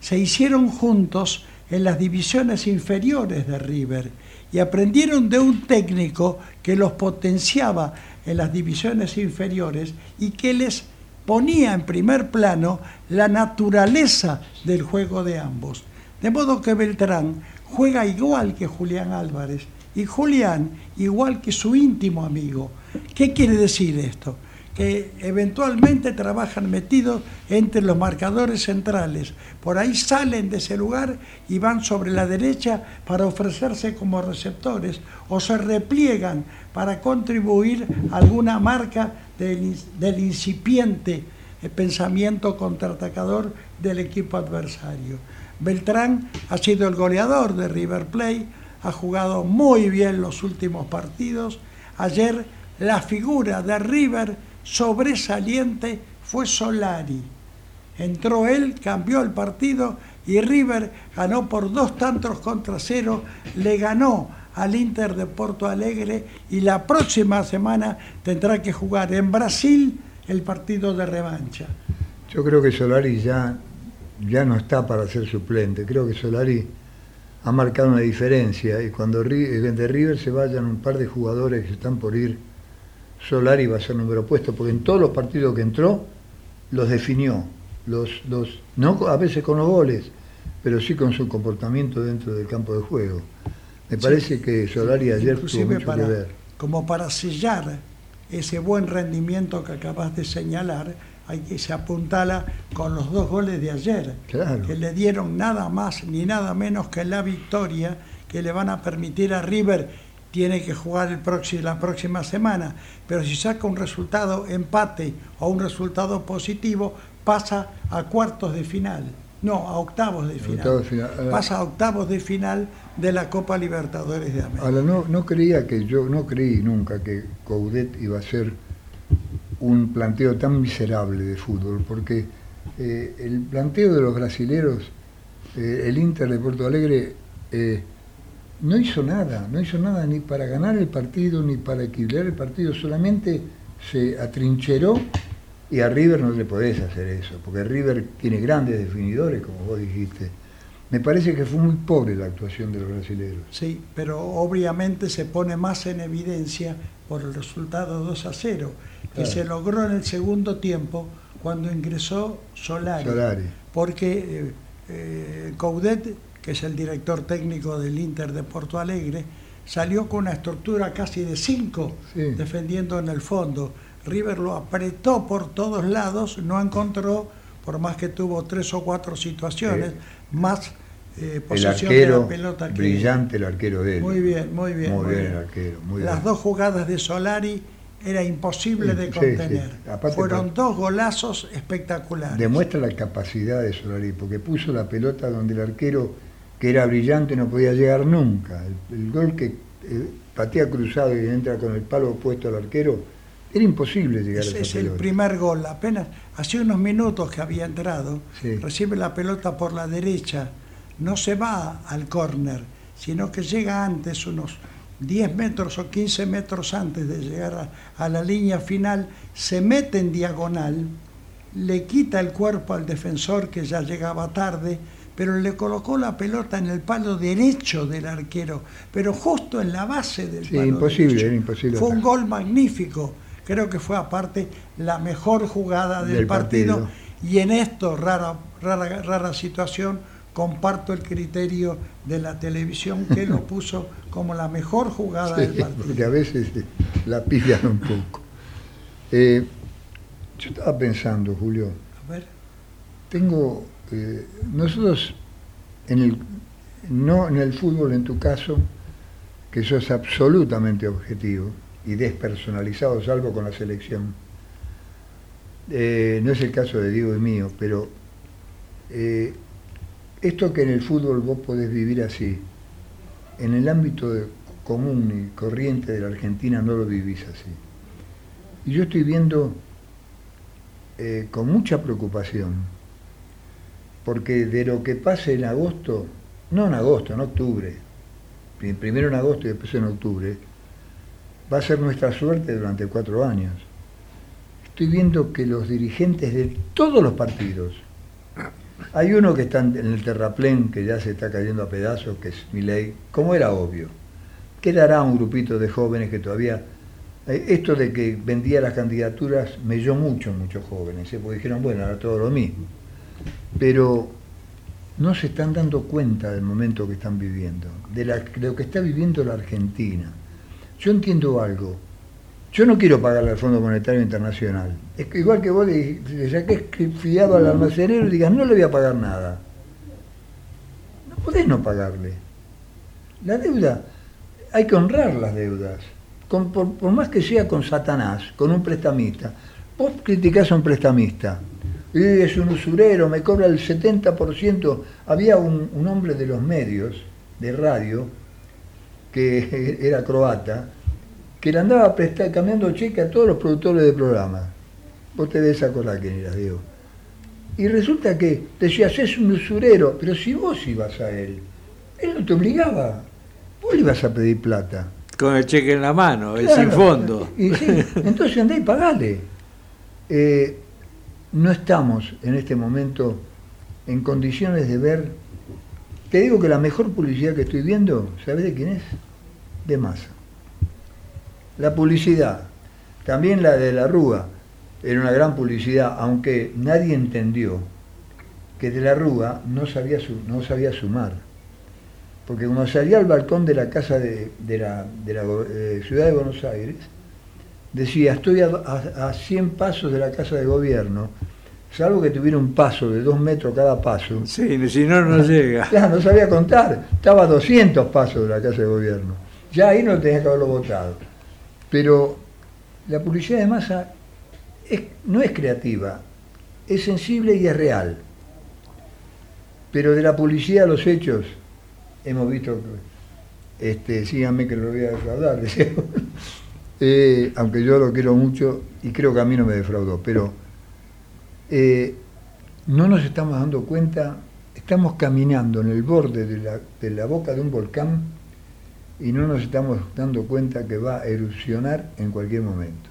Se hicieron juntos en las divisiones inferiores de River y aprendieron de un técnico que los potenciaba en las divisiones inferiores y que les ponía en primer plano la naturaleza del juego de ambos. De modo que Beltrán juega igual que Julián Álvarez y Julián igual que su íntimo amigo. ¿Qué quiere decir esto? Que eventualmente trabajan metidos entre los marcadores centrales. Por ahí salen de ese lugar y van sobre la derecha para ofrecerse como receptores o se repliegan para contribuir a alguna marca del, incipiente eh, pensamiento contraatacador del equipo adversario. Beltrán ha sido el goleador de River Plate, ha jugado muy bien los últimos partidos. Ayer la figura de River sobresaliente fue Solari. Entró él, cambió el partido y River ganó por dos tantos contra cero, le ganó al Inter de Porto Alegre y la próxima semana tendrá que jugar en Brasil el partido de revancha. Yo creo que Solari ya, ya no está para ser suplente. Creo que Solari ha marcado una diferencia y cuando de River se vayan un par de jugadores que están por ir, Solari va a ser número puesto, porque en todos los partidos que entró los definió, los, los, no a veces con los goles, pero sí con su comportamiento dentro del campo de juego. Me parece que Solari ayer tuvo mucho para, que ver. Como para sellar ese buen rendimiento que acabas de señalar, hay que se apuntala con los dos goles de ayer, que le dieron nada más ni nada menos que la victoria que le van a permitir a River tiene que jugar el próximo, la próxima semana, pero si saca un resultado empate o un resultado positivo, pasa a cuartos de final, no, a octavos de final. Pasa a octavos de final de la Copa Libertadores de América. Ahora, no, no creía que yo, no creí nunca que Coudet iba a ser un planteo tan miserable de fútbol, porque eh, el planteo de los brasileros, eh, el Inter de Porto Alegre, eh, no hizo nada, no hizo nada ni para ganar el partido, ni para equilibrar el partido, solamente se atrincheró y a River no le podés hacer eso, porque River tiene grandes definidores, como vos dijiste. Me parece que fue muy pobre la actuación de los brasileños. Sí, pero obviamente se pone más en evidencia por el resultado 2 a 0 que se logró en el segundo tiempo cuando ingresó Solari. Porque eh, eh, Coudet, que es el director técnico del Inter de Porto Alegre, salió con una estructura casi de 5 defendiendo en el fondo. River lo apretó por todos lados, no encontró, por más que tuvo tres o cuatro situaciones, eh, más eh, posesión de la pelota brillante el arquero de él. Muy bien, muy bien. Muy, bien, el arquero. Las dos jugadas de Solari era imposible de contener. Fueron dos golazos espectaculares. Demuestra la capacidad de Solari, porque puso la pelota donde el arquero, que era brillante, no podía llegar nunca. El, gol que eh, patea cruzado y entra con el palo opuesto al arquero, era imposible llegar a esa es el primer gol. Apenas hace unos minutos que había entrado, recibe la pelota por la derecha, no se va al córner, sino que llega antes unos 10 metros o 15 metros antes de llegar a, la línea final, se mete en diagonal, le quita el cuerpo al defensor que ya llegaba tarde, pero le colocó la pelota en el palo derecho del arquero, pero justo en la base del sí, palo imposible, derecho. imposible. Fue un gol magnífico. Creo que fue aparte la mejor jugada del, partido. y en esto, rara, rara, rara situación, comparto el criterio de la televisión que lo puso como la mejor jugada del partido. Porque a veces eh, la pillan un poco. Eh, yo estaba pensando, Julio. A ver. Tengo. Eh, nosotros, en el, no en el fútbol, en tu caso, que sos absolutamente objetivo y despersonalizado, salvo con la selección. no es el caso de Diego y mío, pero esto que en el fútbol vos podés vivir así, en el ámbito común y corriente de la Argentina no lo vivís así. Y yo estoy viendo eh, con mucha preocupación, porque de lo que pase en agosto, no en agosto, en octubre, primero en agosto y después en octubre, va a ser nuestra suerte durante cuatro años. Estoy viendo que los dirigentes de todos los partidos, hay uno que está en el terraplén, que ya se está cayendo a pedazos, que es ley, como era obvio. Quedará un grupito de jóvenes que todavía... Eh, esto de que vendía las candidaturas me dio mucho, muchos jóvenes, ¿eh? porque dijeron, bueno, era todo lo mismo. Pero no se están dando cuenta del momento que están viviendo, de, de lo que está viviendo la Argentina. Yo entiendo algo, yo no quiero pagarle al Fondo Monetario Internacional. Es que igual que vos le, saques fiado al almacenero y digas, no le voy a pagar nada. No podés no pagarle. La deuda, hay que honrar las deudas. por, más que sea con Satanás, con un prestamista. Vos criticás a un prestamista. Es un usurero, me cobra el 70%. Había un, un hombre de los medios, de radio, que era croata, que le andaba prestar, cambiando cheque a todos los productores de programa. Vos te debes acordar quién era, Diego. Y resulta que decías, es un usurero, pero si vos ibas a él, él no te obligaba, vos le ibas a pedir plata. Con el cheque en la mano, el sin fondo. Y sí, entonces andá y pagale. Eh, no estamos en este momento en condiciones de ver. Te digo que la mejor publicidad que estoy viendo, ¿sabes de quién es? De masa. La publicidad, también la de la Rúa, era una gran publicidad, aunque nadie entendió que de la Rúa no sabía, no sabía sumar. Porque cuando salía al balcón de la casa de, la, eh, ciudad de Buenos Aires, decía, estoy a, a- a 100 pasos de la casa de gobierno, salvo que tuviera un paso de dos metros cada paso. Sí, si no, no llega. Claro, no sabía contar, estaba a 200 pasos de la casa de gobierno. Ya ahí no tenía que haberlo votado. Pero la publicidad de masa es- no es creativa, es sensible y es real. Pero de la publicidad a los hechos, hemos visto, este, síganme que lo voy a defraudar, decía. Eh, aunque yo lo quiero mucho y creo que a mí no me defraudó, pero eh, no nos estamos dando cuenta, estamos caminando en el borde de la, boca de un volcán y no nos estamos dando cuenta que va a erupcionar en cualquier momento.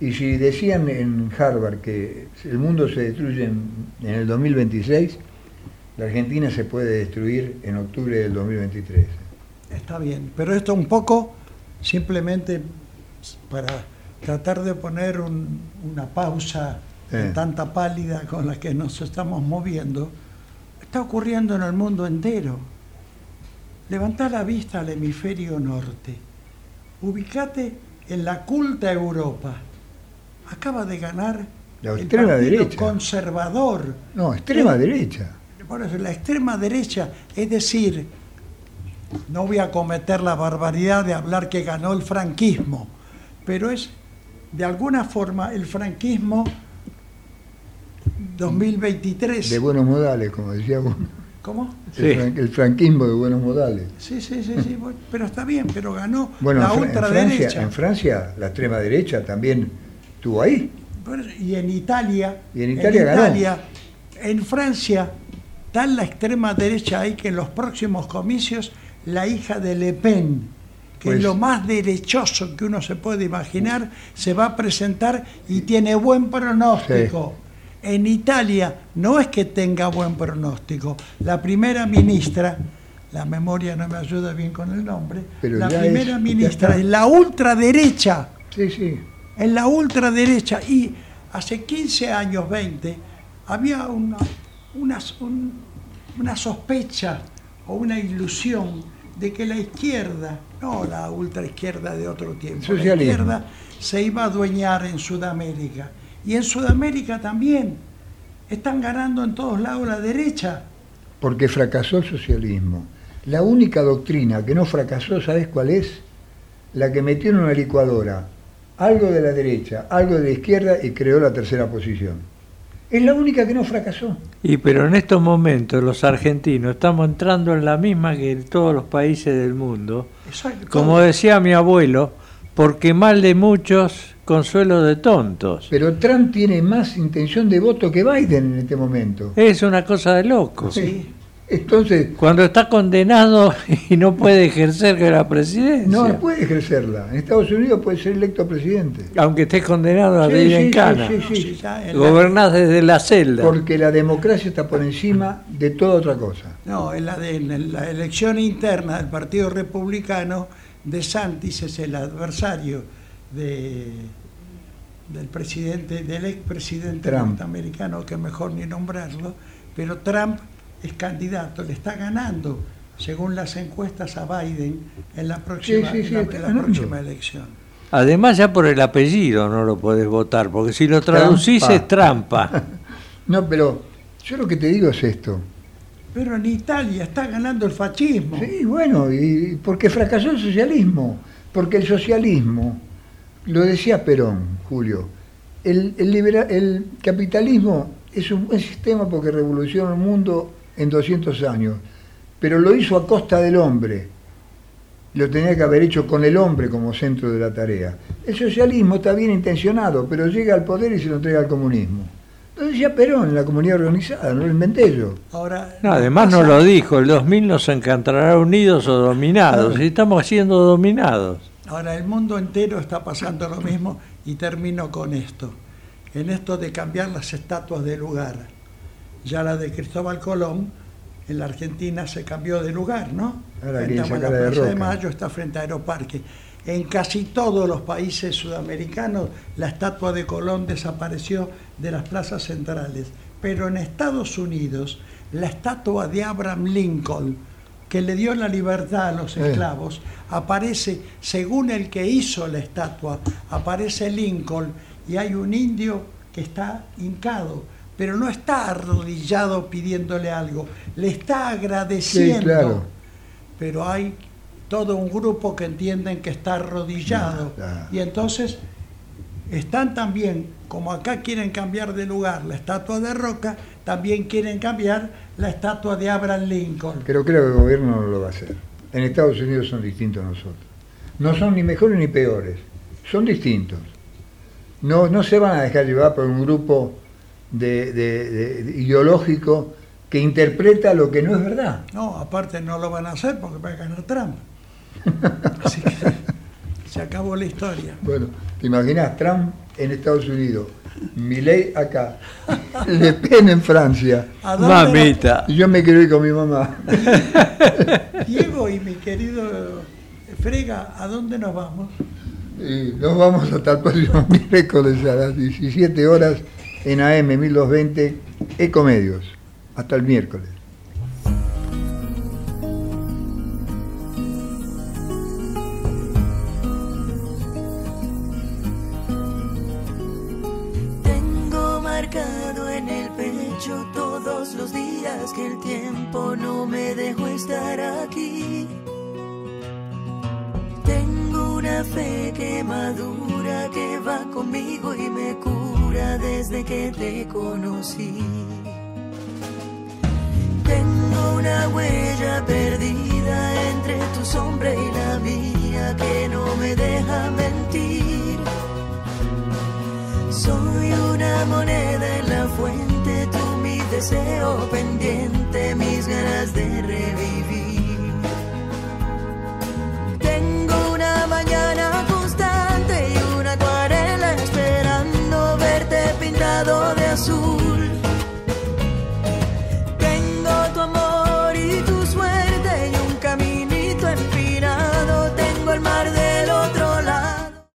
Y si decían en Harvard que el mundo se destruye en, en el 2026, la Argentina se puede destruir en octubre del 2023. Está bien, pero esto un poco simplemente para tratar de poner un- una pausa Eh. en tanta pálida con la que nos estamos moviendo, está ocurriendo en el mundo entero. Levantá la vista al hemisferio norte, ubicate en la culta Europa. Acaba de ganar La el extrema partido derecha. conservador. No, extrema derecha. por eso, la extrema derecha, es decir, no voy a cometer la barbaridad de hablar que ganó el franquismo, pero es de alguna forma el franquismo 2023. De buenos modales, como decía uno. ¿Cómo? El, fran- el franquismo de buenos modales. Sí, sí, sí, sí, bueno, pero está bien, pero ganó Bueno, la en, en Francia, ultraderecha. en Francia la extrema derecha también estuvo ahí. Y en Italia, Y en Italia ganó. Italia, en Francia, tal la extrema derecha ahí que en los próximos comicios la hija de Le Pen, que Pues- es lo más derechoso que uno se puede imaginar, se va a presentar y tiene buen pronóstico. En Italia no es que tenga buen pronóstico. La primera ministra, la memoria no me ayuda bien con el nombre, Pero la primera es- ministra es la ultraderecha Sí, sí. en la ultraderecha y hace 15 años, 20, había una, una, un- una sospecha o una ilusión de que la izquierda, no la ultraizquierda de otro tiempo, la izquierda se iba a adueñar en Sudamérica. Y en Sudamérica también. Están ganando en todos lados la derecha. Porque fracasó el socialismo. La única doctrina que no fracasó, ¿sabes cuál es? La que metió en una licuadora algo de la derecha, algo de la izquierda y creó la tercera posición. Es la única que no fracasó. Y pero en estos momentos los argentinos estamos entrando en la misma que en todos los países del mundo. Exacto. Como decía mi abuelo, porque mal de muchos, consuelo de tontos. Pero Trump tiene más intención de voto que Biden en este momento. Es una cosa de loco. Sí. Entonces, Cuando está condenado y no puede ejercer que la presidencia. no puede ejercerla. En Estados Unidos puede ser electo presidente. Aunque esté condenado a Sí, vivir sí, en cana. sí, Gobernás desde la celda. Porque la democracia está por encima de toda otra cosa. No, en la, de, en la elección interna del Partido Republicano, De Santis es el adversario de, del presidente, del expresidente Trump. norteamericano, que mejor ni nombrarlo, pero Trump es candidato, le está ganando, según las encuestas, a Biden en la próxima, Sí, sí, sí, en la- en próxima elección. Además ya por el apellido no lo podés votar, porque si lo traducís Trampa. es trampa. No, pero yo lo que te digo es esto. Pero en Italia está ganando el fascismo. Sí, bueno, y porque fracasó el socialismo. Porque el socialismo, lo decía Perón, Julio, el, el, libera- el capitalismo es un buen sistema porque revolucionó el mundo en 200 años, pero lo hizo a costa del hombre. Lo tenía que haber hecho con el hombre como centro de la tarea. El socialismo está bien intencionado, pero llega al poder y se lo entrega al comunismo. Lo decía Perón en la comunidad organizada, no lo inventé yo. Ahora, No, además no lo dijo, el 2000 nos encantará unidos o dominados, y estamos siendo dominados. Ahora el mundo entero está pasando lo mismo y termino con esto. En esto de cambiar las estatuas de lugar. Ya la de Cristóbal Colón en la Argentina se cambió de lugar, ¿no? Ahora a la de Plaza de. Mayo está frente a Aeroparque. En casi todos los países sudamericanos la estatua de Colón desapareció de las plazas centrales. Pero en Estados Unidos la estatua de Abraham Lincoln, que le dio la libertad a los Eh. esclavos, aparece, según el que hizo la estatua, aparece Lincoln y hay un indio que está hincado, pero no está arrodillado pidiéndole algo, le está agradeciendo. Sí, claro. Pero hay todo un grupo que entienden que está arrodillado. Y entonces están también, como acá quieren cambiar de lugar la estatua de Roca, también quieren cambiar la estatua de Abraham Lincoln. Pero creo que el gobierno no lo va a hacer. En Estados Unidos son distintos a nosotros. No son ni mejores ni peores, son distintos. No, no se van a dejar llevar por un grupo de, de- de- de- ideológico que interpreta lo que no es verdad. No, aparte no lo van a hacer porque va a ganar Trump. Así que se acabó la historia. Bueno, ¿te imaginas Trump en Estados Unidos, Milei acá, Le Pen en Francia? ¿A dónde Mamita. Y yo me quiero ir con mi mamá. Diego y mi querido Frega, ¿a dónde nos vamos? Y nos vamos hasta el próximo miércoles a las 17 horas en AM 1220 Ecomedios. Hasta el miércoles. Tengo marcado en el pecho todos los días que el tiempo no me dejó estar aquí. Tengo una fe que madura, que va conmigo y me cura desde que te conocí. Tengo una huella perdida entre tu sombra y la mía que no me deja mentir. Soy una moneda en la fuente, tú mi deseo pendiente, mis ganas de revivir. Tengo una mañana azul.